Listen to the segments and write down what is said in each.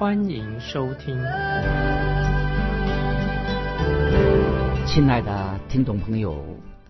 欢迎收听。亲爱的听众朋友，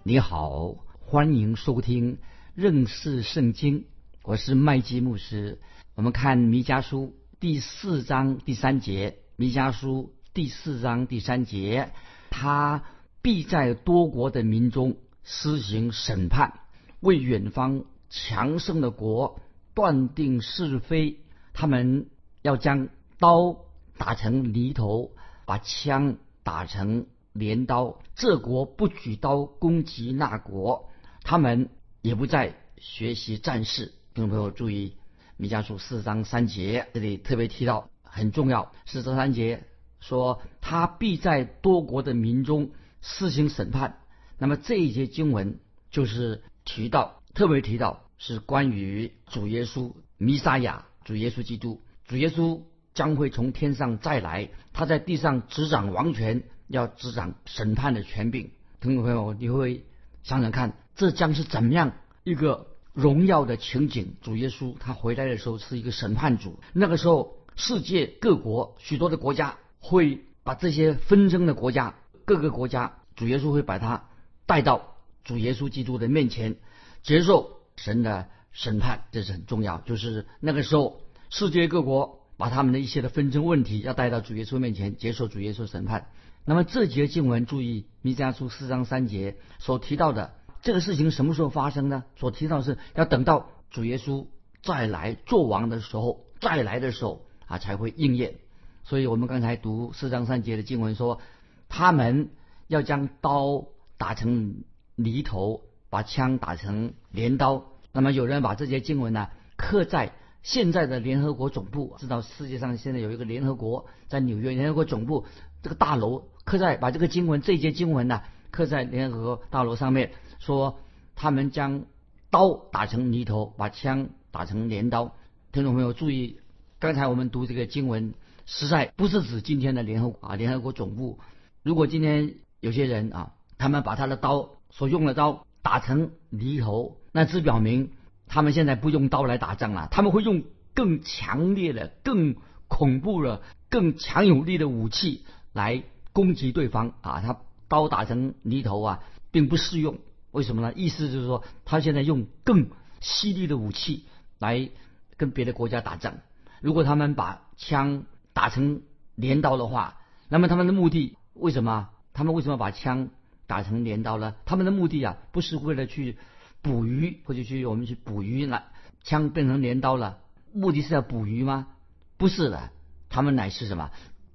你好，欢迎收听认识圣经。我是麦基牧师。我们看弥迦书第四章第三节，弥迦书第四章第三节，他必在多国的民中施行审判，为远方强盛的国断定是非。他们要将刀打成犁头，把枪打成镰刀。这国不举刀攻击那国，他们也不再学习战事。听众朋友注意，弥迦书四章三节，这里特别提到很重要。四章三节说，他必在多国的民中施行审判。那么这一节经文就是提到，特别提到是关于主耶稣弥撒亚，主耶稣基督，主耶稣将会从天上再来，他在地上执掌王权，要执掌审判的权柄。听众朋友，你会想想看，这将是怎么样一个？荣耀的情景，主耶稣他回来的时候是一个审判主。那个时候，世界各国许多的国家会把这些纷争的国家，各个国家，主耶稣会把他带到主耶稣基督的面前，接受神的审判，这是很重要。就是那个时候，世界各国把他们的一些的纷争问题要带到主耶稣面前，接受主耶稣审判。那么这节经文，注意弥迦书四章三节所提到的。这个事情什么时候发生呢？所提到是要等到主耶稣再来做王的时候，再来的时候啊才会应验。所以我们刚才读四章三节的经文说，他们要将刀打成犁头，把枪打成镰刀。那么有人把这些经文呢刻在现在的联合国总部，知道世界上现在有一个联合国在纽约联合国总部这个大楼，刻在把这个经文这节经文呢刻在联合国大楼上面。说他们将刀打成泥头，把枪打成镰刀。听众朋友注意，刚才我们读这个经文，实在不是指今天的联合国啊联合国总部。如果今天有些人啊，他们把他的刀所用的刀打成犁头，那只表明他们现在不用刀来打仗了，他们会用更强烈的、更恐怖的、更强有力的武器来攻击对方啊。他刀打成犁头啊，并不适用。为什么呢？意思就是说，他现在用更犀利的武器来跟别的国家打仗。如果他们把枪打成镰刀的话，那么他们的目的为什么？他们为什么把枪打成镰刀呢？他们的目的啊，不是为了去捕鱼或者去我们去捕鱼了，枪变成镰刀了，目的是要捕鱼吗？不是的，他们乃是什么？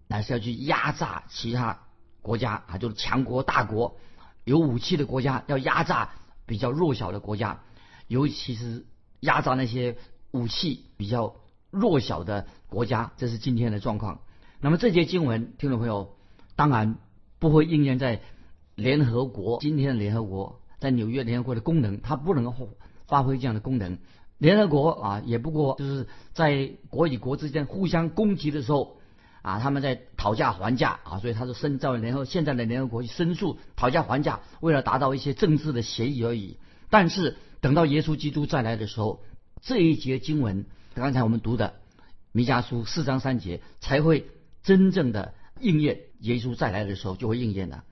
乃是要去压榨其他国家啊，就是强国大国。有武器的国家要压榨比较弱小的国家，尤其是压榨那些武器比较弱小的国家，这是今天的状况。那么这节经文，听众朋友当然不会应验在联合国。今天的联合国在纽约联合国的功能，它不能够发挥这样的功能。联合国啊，也不过就是在国与国之间互相攻击的时候。啊，他们在讨价还价啊，所以他是申召联合现在的联合国去申诉讨价还价，为了达到一些政治的协议而已。但是等到耶稣基督再来的时候，这一节经文，刚才我们读的弥迦书四章三节才会真正的应验。耶稣再来的时候就会应验的。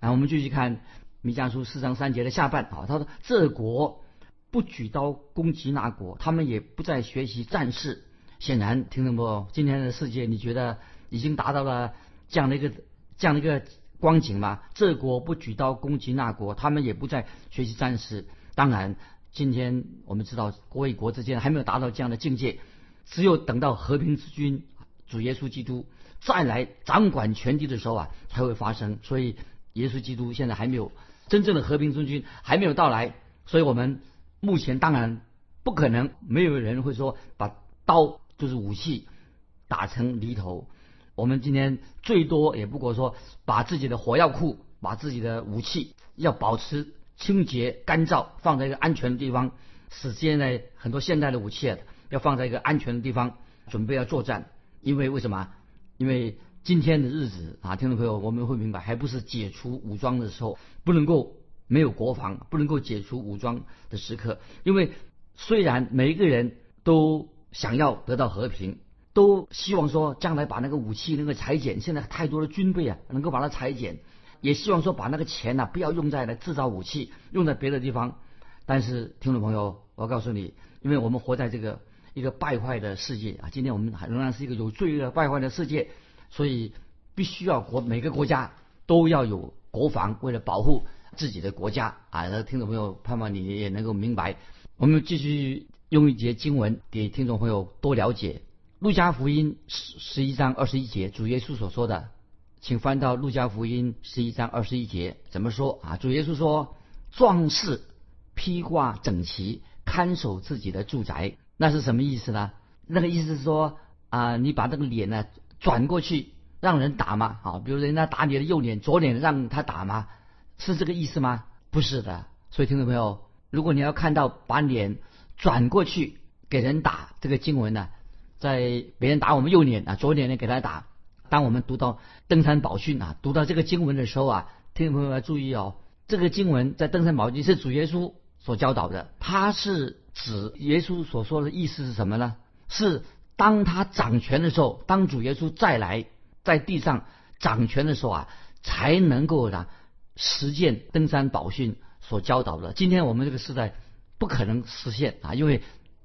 然后我们继续看弥迦书四章三节的下半啊，他说这国不举刀攻击那国，他们也不再学习战事。显然，听懂不？今天的世界，你觉得？已经达到了这样的一个这样的一个光景吗？这国不举刀攻击那国，他们也不再学习战士。当然，今天我们知道国与国之间还没有达到这样的境界，只有等到和平之君主耶稣基督再来掌管全地的时候啊，才会发生。所以，耶稣基督现在还没有真正的和平中君还没有到来，所以我们目前当然不可能没有人会说把刀就是武器打成犁头。我们今天最多也不过说把自己的火药库、把自己的武器要保持清洁、干燥，放在一个安全的地方。使现在很多现代的武器，要放在一个安全的地方，准备要作战。因为为什么？因为今天的日子啊，听众朋友，我们会明白，还不是解除武装的时候，不能够没有国防，不能够解除武装的时刻。因为虽然每一个人都想要得到和平，都希望说将来把那个武器能够裁减，现在太多的军备啊，能够把它裁减，也希望说把那个钱呢不要用在来制造武器，用在别的地方。但是听众朋友，我告诉你，因为我们活在这个一个败坏的世界啊，今天我们仍然是一个有罪恶败坏的世界，所以必须要国每个国家都要有国防，为了保护自己的国家啊。听众朋友，盼望你也能够明白。我们继续用一节经文给听众朋友多了解。路加福音十十一章二十一节，主耶稣所说的，请翻到路加福音十一章二十一节，怎么说啊？主耶稣说：“壮士。”披挂整齐，看守自己的住宅，那是什么意思呢？那个意思是说啊，你把那个脸呢转过去让人打吗？啊，比如人家打你的右脸，左脸让他打吗？是这个意思吗？不是的。所以听众朋友，如果你要看到把脸转过去给人打这个经文呢，在别人打我们右脸啊，左脸呢给他打。当我们读到登山宝训啊，读到这个经文的时候啊，听众朋友要注意哦，这个经文在登山宝训是主耶稣。所教导的，他是指耶稣所说的意思是什么呢？是当他掌权的时候，当主耶稣再来在地上掌权的时候啊，才能够呢实践登山宝训所教导的。今天我们这个时代不可能实现啊，因为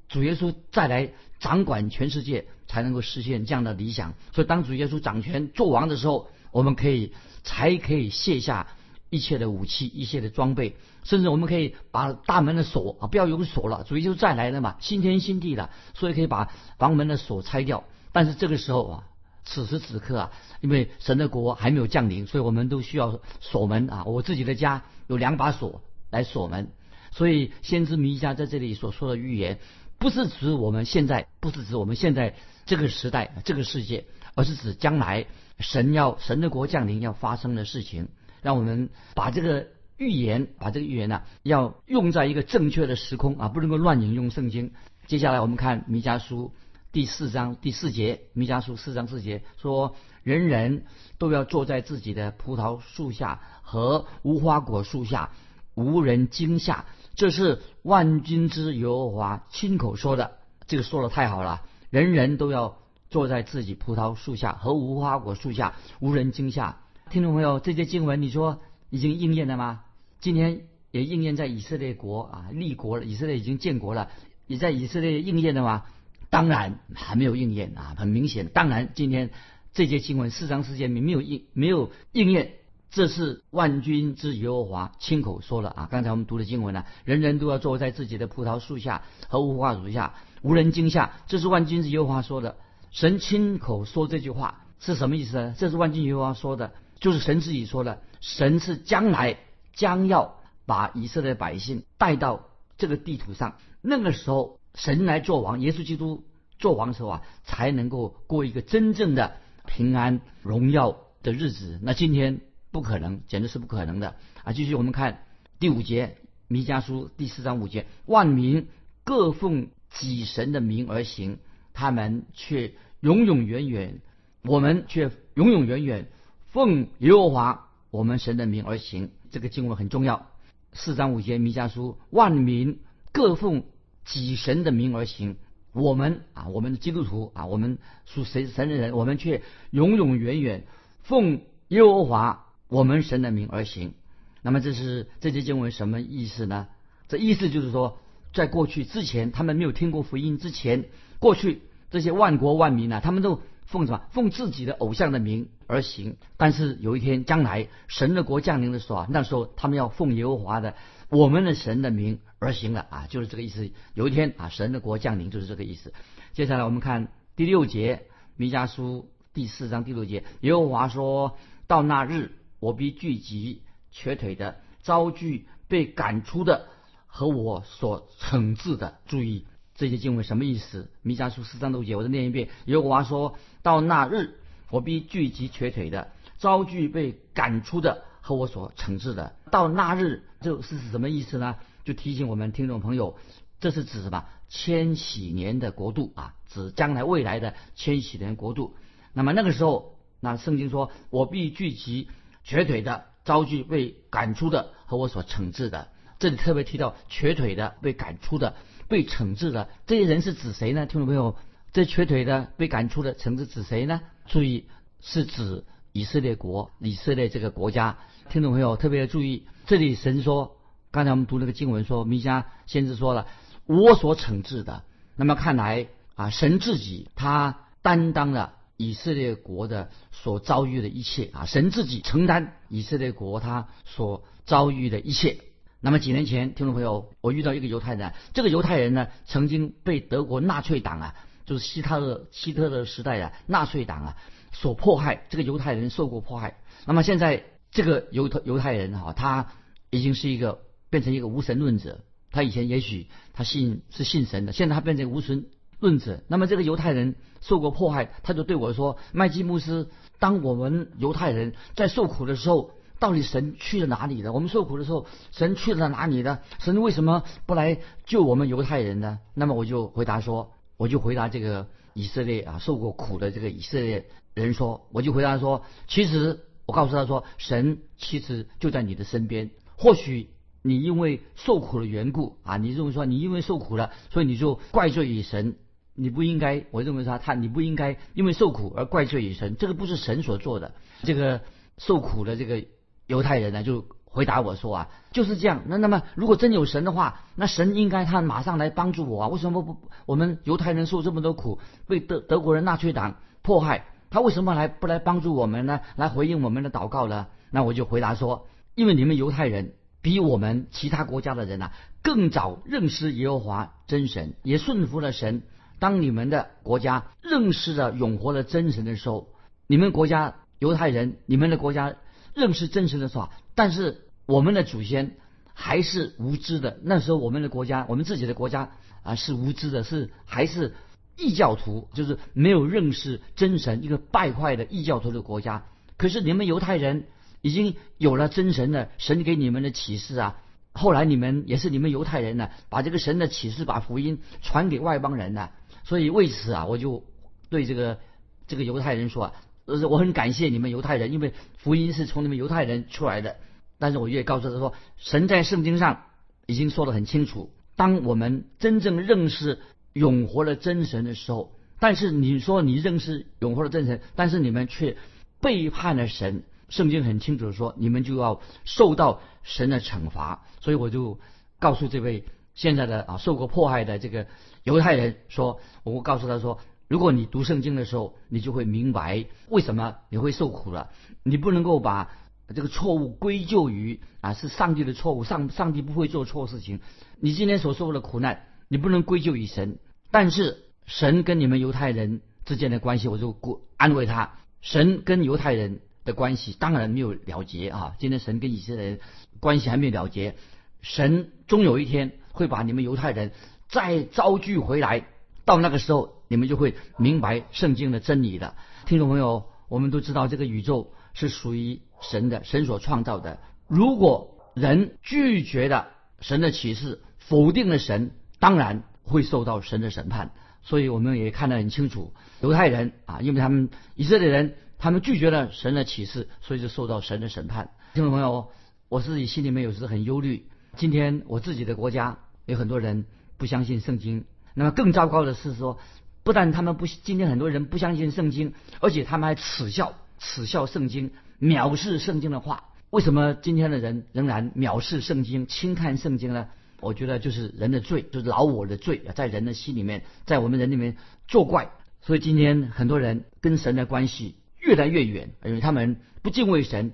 主耶稣再来掌管全世界，才能够实现这样的理想。所以当主耶稣掌权做王的时候，我们可以才可以卸下。一切的武器，一切的装备，甚至我们可以把大门的锁啊，不要有锁了，主耶稣再来了嘛，新天新地了，所以可以把房门的锁拆掉。但是这个时候啊，此时此刻啊，因为神的国还没有降临，所以我们都需要锁门啊。我自己的家有两把锁来锁门，所以先知弥迦在这里所说的预言，不是指我们现在，不是指我们现在这个时代、这个世界，而是指将来神要神的国降临要发生的事情。让我们把这个预言，把这个预言呢，要用在一个正确的时空啊，不能够乱引用圣经。接下来我们看弥迦书第四章第四节，弥迦书四章四节说：“人人都要坐在自己的葡萄树下和无花果树下，无人惊吓。”这是万军之耶和华亲口说的。这个说的太好了，人人都要坐在自己葡萄树下和无花果树下，无人惊吓。听众朋友，这些经文你说已经应验了吗？今天也应验在以色列国啊，立国了，以色列已经建国了，也在以色列应验了吗？当然还没有应验啊，很明显。当然，今天这些经文四章四节没有应没有应验，这是万军之耶和华亲口说了啊。刚才我们读的经文呢，人人都要坐在自己的葡萄树下和无花果下，无人惊吓。这是万军之耶和华说的，神亲口说这句话是什么意思呢？这是万军耶和华说的。就是神自己说的，神是将来将要把以色列百姓带到这个地图上，那个时候神来做王，耶稣基督做王的时候啊，才能够过一个真正的平安荣耀的日子。那今天不可能，简直是不可能的啊！继续我们看第五节，弥迦书第四章五节，万民各奉己神的名而行，他们却永永远远，我们却永永远远。奉耶和华我们神的名而行，这个经文很重要。四章五节弥迦书，万民各奉己神的名而行。我们啊，我们的基督徒啊，我们属神神的人，我们却永永远远奉耶和华我们神的名而行。那么这是这节经文什么意思呢？这意思就是说，在过去之前，他们没有听过福音之前，过去这些万国万民啊，他们都。奉什么？奉自己的偶像的名而行。但是有一天将来神的国降临的时候啊，那时候他们要奉耶和华的我们的神的名而行了啊，就是这个意思。有一天啊，神的国降临就是这个意思。接下来我们看第六节，弥迦书第四章第六节，耶和华说到那日，我必聚集瘸腿的，遭拒被赶出的和我所惩治的。注意。这些经文什么意思？弥迦书四章六节，我再念一遍。耶和华说到那日，我必聚集瘸腿的，招聚被赶出的和我所惩治的。到那日，这是什么意思呢？就提醒我们听众朋友，这是指什么？千禧年的国度啊，指将来未来的千禧年国度。那么那个时候，那圣经说，我必聚集瘸腿的，遭拒被赶出的和我所惩治的。这里特别提到瘸腿的、被赶出的、被惩治的这些人是指谁呢？听众朋友，这瘸腿的、被赶出的、惩治指谁呢？注意，是指以色列国、以色列这个国家。听众朋友特别注意，这里神说，刚才我们读那个经文说，弥迦先知说了，我所惩治的。那么看来啊，神自己他担当了以色列国的所遭遇的一切啊，神自己承担以色列国他所遭遇的一切。那么几年前，听众朋友，我遇到一个犹太人，这个犹太人呢，曾经被德国纳粹党啊，就是希特勒希特勒时代的纳粹党啊所迫害。这个犹太人受过迫害。那么现在这个犹太犹太人哈，他已经是一个变成一个无神论者。他以前也许他信是信神的，现在他变成无神论者。那么这个犹太人受过迫害，他就对我说：“麦基牧师，当我们犹太人在受苦的时候。”到底神去了哪里呢？我们受苦的时候，神去了哪里呢？神为什么不来救我们犹太人呢？那么我就回答说，我就回答这个以色列啊受过苦的这个以色列人说，我就回答说，其实我告诉他说，神其实就在你的身边。或许你因为受苦的缘故啊，你认为说你因为受苦了，所以你就怪罪于神，你不应该。我认为说他你不应该因为受苦而怪罪于神，这个不是神所做的。这个受苦的这个。犹太人呢就回答我说啊，就是这样。那那么如果真有神的话，那神应该他马上来帮助我啊？为什么不我们犹太人受这么多苦，被德德国人纳粹党迫害，他为什么来不来帮助我们呢？来回应我们的祷告呢？那我就回答说，因为你们犹太人比我们其他国家的人呐更早认识耶和华真神，也顺服了神。当你们的国家认识了永活的真神的时候，你们国家犹太人，你们的国家。认识真神的说法，但是我们的祖先还是无知的。那时候我们的国家，我们自己的国家啊是无知的，是还是异教徒，就是没有认识真神，一个败坏的异教徒的国家。可是你们犹太人已经有了真神的神给你们的启示啊。后来你们也是你们犹太人呢，把这个神的启示、把福音传给外邦人呢。所以为此啊，我就对这个这个犹太人说。呃，我很感谢你们犹太人，因为福音是从你们犹太人出来的。但是我也告诉他说，神在圣经上已经说得很清楚，当我们真正认识永活的真神的时候，但是你说你认识永活的真神，但是你们却背叛了神，圣经很清楚的说，你们就要受到神的惩罚。所以我就告诉这位现在的啊受过迫害的这个犹太人说，我告诉他说。如果你读圣经的时候，你就会明白为什么你会受苦了。你不能够把这个错误归咎于啊是上帝的错误，上上帝不会做错事情。你今天所受的苦难，你不能归咎于神。但是神跟你们犹太人之间的关系，我就过安慰他。神跟犹太人的关系当然没有了结啊。今天神跟以色列人关系还没有了结，神终有一天会把你们犹太人再招聚回来。到那个时候。你们就会明白圣经的真理的，听众朋友，我们都知道这个宇宙是属于神的，神所创造的。如果人拒绝了神的启示，否定了神，当然会受到神的审判。所以我们也看得很清楚，犹太人啊，因为他们以色列人，他们拒绝了神的启示，所以就受到神的审判。听众朋友，我自己心里面有时很忧虑。今天我自己的国家有很多人不相信圣经，那么更糟糕的是说。不但他们不，今天很多人不相信圣经，而且他们还耻笑耻笑圣经，藐视圣经的话。为什么今天的人仍然藐视圣经、轻看圣经呢？我觉得就是人的罪，就是老我的罪啊，在人的心里面，在我们人里面作怪。所以今天很多人跟神的关系越来越远，因为他们不敬畏神，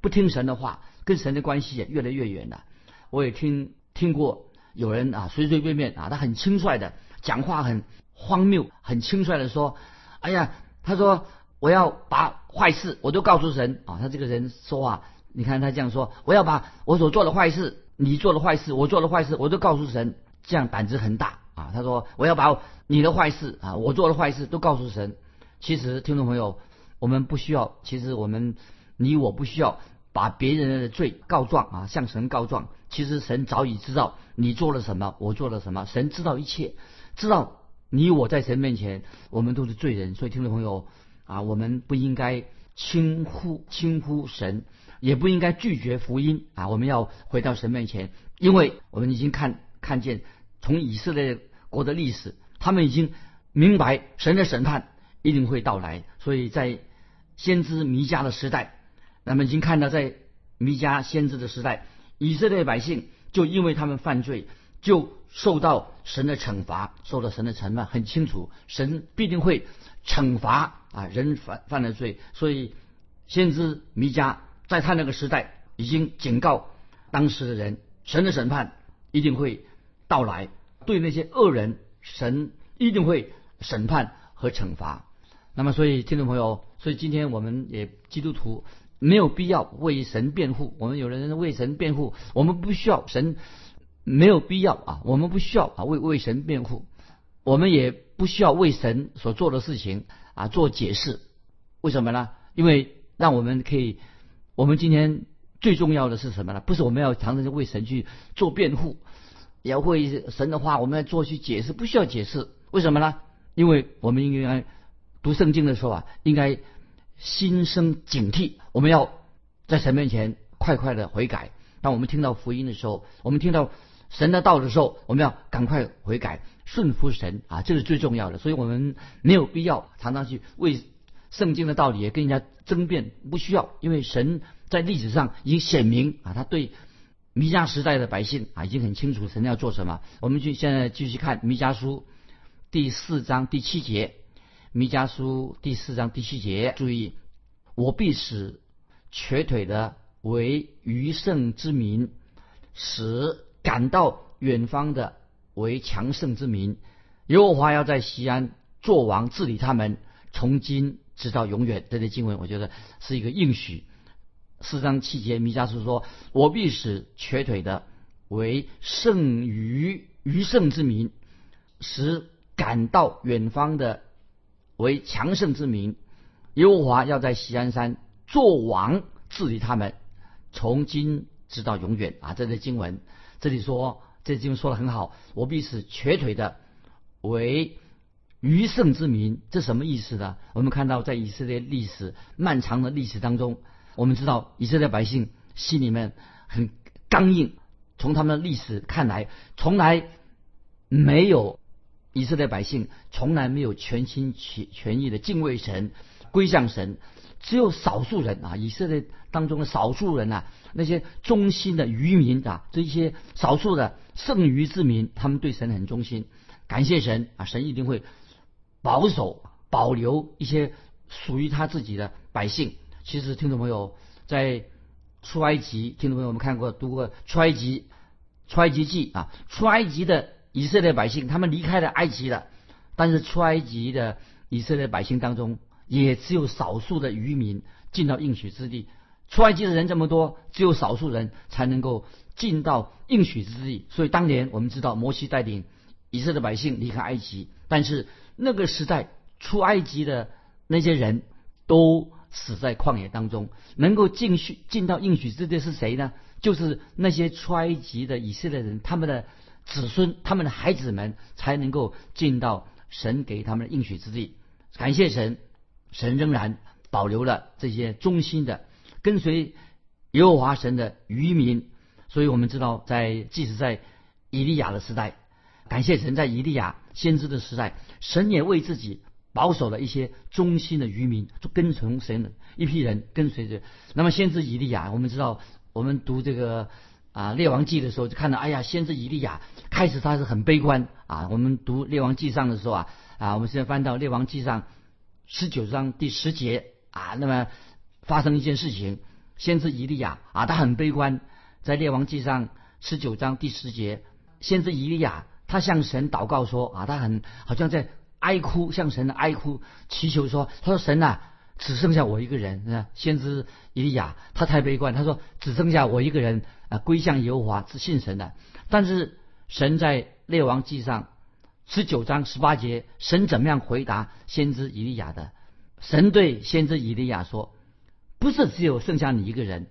不听神的话，跟神的关系也越来越远了。我也听听过有人啊，随随便便啊，他很轻率的讲话，很。荒谬，很轻率的说：“哎呀，他说我要把坏事我都告诉神啊。”他这个人说话，你看他这样说：“我要把我所做的坏事，你做的坏事，我做的坏事，我都告诉神。”这样胆子很大啊。他说：“我要把你的坏事啊，我做的坏事都告诉神。”其实，听众朋友，我们不需要，其实我们你我不需要把别人的罪告状啊，向神告状。其实神早已知道你做了什么，我做了什么，神知道一切，知道你我在神面前，我们都是罪人。所以听众朋友啊，我们不应该轻忽轻忽神，也不应该拒绝福音啊。我们要回到神面前，因为我们已经看看见从以色列国的历史，他们已经明白神的审判一定会到来。所以在先知弥迦的时代，那么已经看到在弥迦先知的时代。以色列百姓就因为他们犯罪，就受到神的惩罚，受到神的惩罚很清楚，神必定会惩罚啊人犯犯了罪。所以先知弥迦在他那个时代已经警告当时的人，神的审判一定会到来，对那些恶人，神一定会审判和惩罚。那么，所以听众朋友，所以今天我们也基督徒。没有必要为神辩护。我们有人为神辩护，我们不需要神，没有必要啊，我们不需要啊为为神辩护，我们也不需要为神所做的事情啊做解释。为什么呢？因为让我们可以，我们今天最重要的是什么呢？不是我们要常常为神去做辩护，要为神的话我们要做去解释，不需要解释。为什么呢？因为我们应该读圣经的时候啊，应该。心生警惕，我们要在神面前快快的悔改。当我们听到福音的时候，我们听到神的道的时候，我们要赶快悔改，顺服神啊，这是最重要的。所以我们没有必要常常去为圣经的道理也跟人家争辩，不需要，因为神在历史上已经显明啊，他对弥迦时代的百姓啊已经很清楚神要做什么。我们去现在继续看弥迦书第四章第七节。弥迦书第四章第七节，注意，我必使瘸腿的为余胜之民，使赶到远方的为强盛之民。耶和华要在西安做王治理他们，从今直到永远。这些经文我觉得是一个应许。四章七节，弥迦书说：“我必使瘸腿的为胜于余胜之民，使赶到远方的。”为强盛之民，耶和华要在西安山做王治理他们，从今直到永远啊！这是经文，这里说这经文说的很好。我必使瘸腿的为余胜之民，这什么意思呢？我们看到在以色列历史漫长的历史当中，我们知道以色列百姓心里面很刚硬，从他们的历史看来，从来没有。以色列百姓从来没有全心全全意的敬畏神、归向神，只有少数人啊，以色列当中的少数人呐，那些忠心的渔民啊，这些少数的剩余之民，他们对神很忠心，感谢神啊，神一定会保守保留一些属于他自己的百姓。其实听众朋友在出埃及，听众朋友我们看过读过出埃及出埃及记啊，出埃及的。以色列百姓他们离开了埃及了，但是出埃及的以色列百姓当中，也只有少数的渔民进到应许之地。出埃及的人这么多，只有少数人才能够进到应许之地。所以当年我们知道摩西带领以色列百姓离开埃及，但是那个时代出埃及的那些人都死在旷野当中。能够进去进到应许之地是谁呢？就是那些出埃及的以色列人，他们的。子孙他们的孩子们才能够进到神给他们的应许之地。感谢神，神仍然保留了这些忠心的跟随耶和华神的渔民。所以我们知道，在即使在以利亚的时代，感谢神，在以利亚先知的时代，神也为自己保守了一些忠心的渔民，就跟从神的一批人跟随着。那么先知以利亚，我们知道，我们读这个。啊，列王记的时候就看到，哎呀，先知以利亚开始他是很悲观啊。我们读列王记上的时候啊，啊，我们现在翻到列王记上十九章第十节啊，那么发生一件事情，先知以利亚啊，他很悲观，在列王记上十九章第十节，先知以利亚他向神祷告说啊，他很好像在哀哭，向神的哀哭祈求说，他说神呐。只剩下我一个人，啊先知以利亚，他太悲观，他说只剩下我一个人啊，归向耶和华，是信神的。但是神在列王记上十九章十八节，神怎么样回答先知以利亚的？神对先知以利亚说：“不是只有剩下你一个人，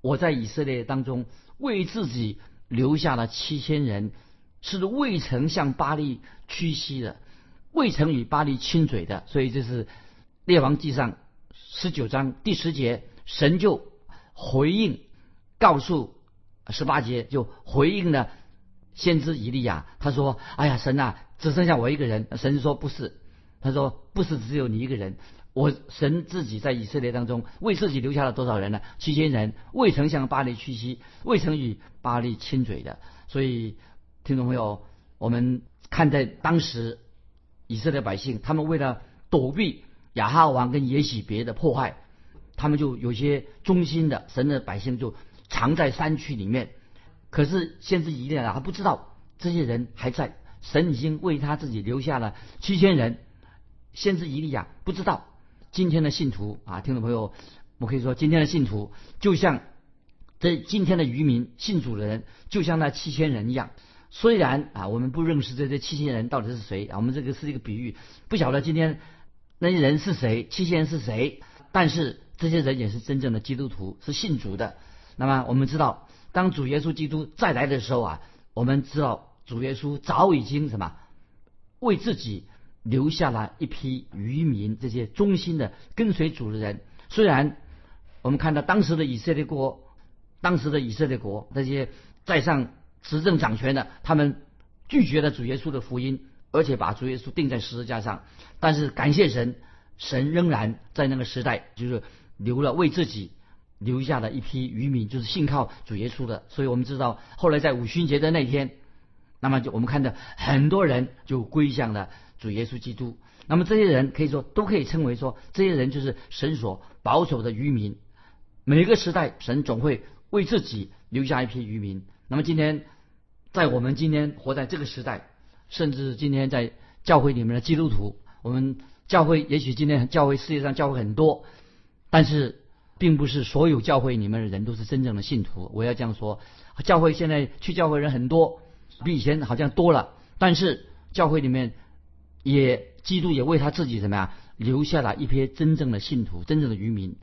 我在以色列当中为自己留下了七千人，是未曾向巴黎屈膝的，未曾与巴黎亲嘴的。”所以这是列王记上十九章第十节，神就回应，告诉十八节就回应了先知以利亚，他说：“哎呀，神啊，只剩下我一个人。”神说：“不是。”他说：“不是只有你一个人，我神自己在以色列当中为自己留下了多少人呢？七千人，未曾向巴黎屈膝，未曾与巴黎亲嘴的。所以，听众朋友，我们看在当时以色列百姓，他们为了躲避亚哈王跟耶喜别的迫害，他们就有些忠心的神的百姓就藏在山区里面。可是，先知以利亚他不知道这些人还在，神已经为他自己留下了七千人。”先知以利亚不知道今天的信徒啊，听众朋友，我可以说今天的信徒就像这今天的渔民信主的人，就像那七千人一样。虽然啊，我们不认识这这七千人到底是谁啊，我们这个是一个比喻，不晓得今天那些人是谁，七千人是谁。但是这些人也是真正的基督徒，是信主的。那么我们知道，当主耶稣基督再来的时候啊，我们知道主耶稣早已经什么为自己。留下了一批渔民，这些忠心的跟随主的人。虽然我们看到当时的以色列国，当时的以色列国那些在上执政掌权的，他们拒绝了主耶稣的福音，而且把主耶稣钉在十字架上。但是感谢神，神仍然在那个时代，就是留了为自己留下了一批渔民，就是信靠主耶稣的。所以我们知道，后来在五旬节的那天，那么就我们看到很多人就归向了。主耶稣基督，那么这些人可以说都可以称为说，这些人就是神所保守的渔民。每个时代，神总会为自己留下一批渔民。那么今天，在我们今天活在这个时代，甚至今天在教会里面的基督徒，我们教会也许今天教会世界上教会很多，但是并不是所有教会里面的人都是真正的信徒。我要这样说，教会现在去教会人很多，比以前好像多了，但是教会里面。也，基督也为他自己怎么样留下了一批真正的信徒，真正的渔民。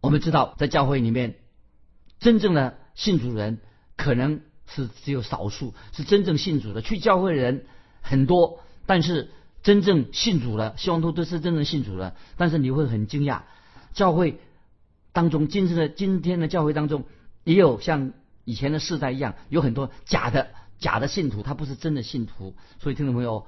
我们知道，在教会里面，真正的信主人可能是只有少数，是真正信主的。去教会的人很多，但是真正信主的，希望都都是真正信主的。但是你会很惊讶，教会当中，今日的今天的教会当中，也有像以前的世代一样，有很多假的假的信徒，他不是真的信徒。所以，听众朋友。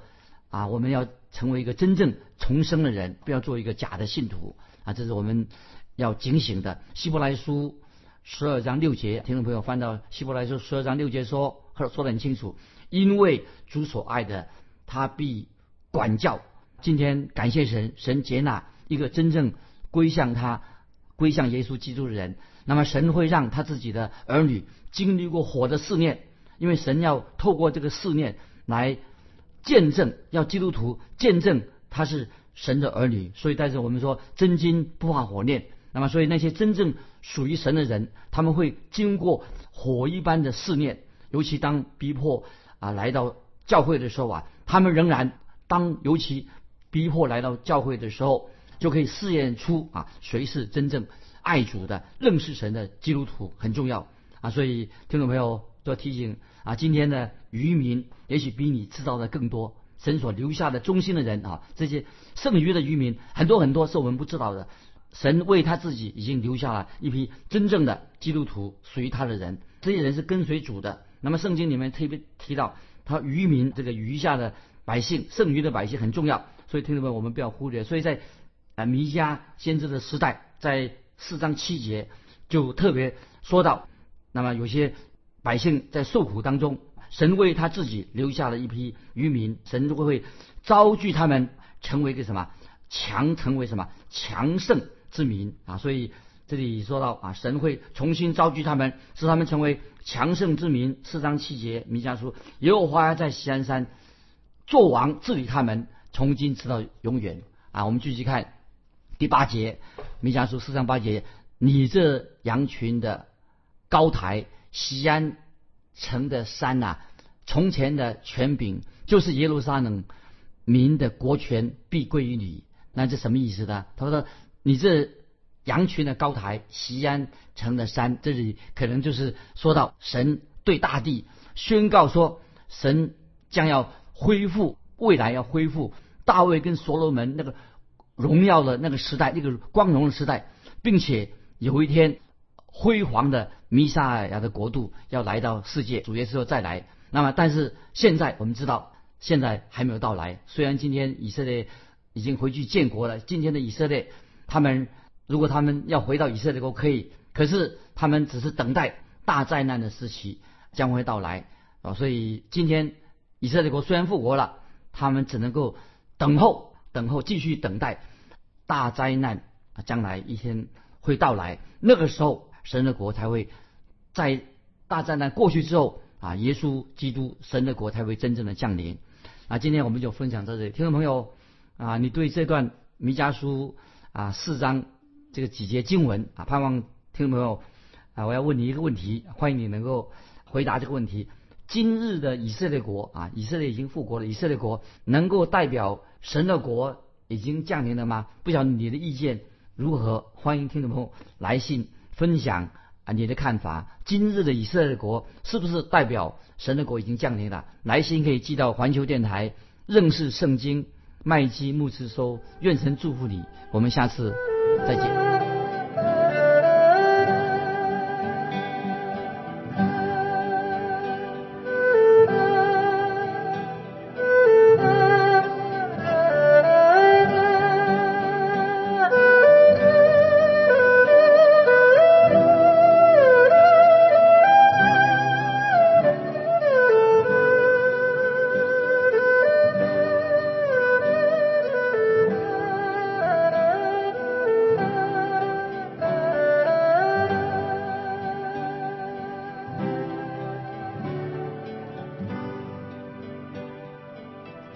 啊，我们要成为一个真正重生的人，不要做一个假的信徒啊！这是我们要警醒的。希伯来书十二章六节，听众朋友翻到希伯来书十二章六节说，说得很清楚，因为主所爱的，他必管教。今天感谢神，神接纳一个真正归向他、归向耶稣基督的人，那么神会让他自己的儿女经历过火的试炼，因为神要透过这个试炼来。见证要基督徒见证他是神的儿女，所以但是我们说真金不怕火炼。那么，所以那些真正属于神的人，他们会经过火一般的试炼，尤其当逼迫啊来到教会的时候啊，他们仍然当尤其逼迫来到教会的时候，就可以试验出啊谁是真正爱主的、认识神的基督徒，很重要啊。所以听众朋友都要提醒啊，今天的。渔民也许比你知道的更多，神所留下的忠心的人啊，这些剩余的渔民很多很多是我们不知道的。神为他自己已经留下了一批真正的基督徒，属于他的人，这些人是跟随主的。那么圣经里面特别提到，他渔民这个余下的百姓，剩余的百姓很重要，所以听众们我们不要忽略。所以在啊弥迦先知的时代，在四章七节就特别说到，那么有些百姓在受苦当中。神为他自己留下了一批渔民，神会会招聚他们成为一个什么强，成为什么强盛之民啊！所以这里说到啊，神会重新招聚他们，使他们成为强盛之民。四章七节，弥迦书，耶和华在西安山做王治理他们，从今直到永远啊！我们继续看第八节，弥迦书四章八节，你这羊群的高台，西安。城的山呐，从前的权柄就是耶路撒冷民的国权必归于你。那这什么意思呢？他说你这羊群的高台，西安城的山，这里可能就是说到神对大地宣告说，神将要恢复，未来要恢复大卫跟所罗门那个荣耀的那个时代，那个光荣的时代，并且有一天辉煌的弥撒亚的国度要来到世界，主耶稣再来。那么，但是现在我们知道，现在还没有到来。虽然今天以色列已经回去建国了，今天的以色列，他们如果他们要回到以色列国可以，可是他们只是等待大灾难的时期将会到来啊。所以今天以色列国虽然复国了，他们只能够等候，等候，继续等待大灾难啊，将来一天会到来。那个时候，神的国才会在大灾难过去之后。啊，耶稣基督神的国才会真正的降临。啊，今天我们就分享到这里，听众朋友啊，你对这段弥迦书啊四章这个几节经文啊，盼望听众朋友啊，我要问你一个问题，欢迎你能够回答这个问题：今日的以色列国啊，以色列已经复国了，以色列国能够代表神的国已经降临了吗？不晓得你的意见如何？欢迎听众朋友来信分享。啊，你的看法？今日的以色列国是不是代表神的国已经降临了？来信可以寄到环球电台认识圣经麦基牧师收。愿神祝福你，我们下次再见。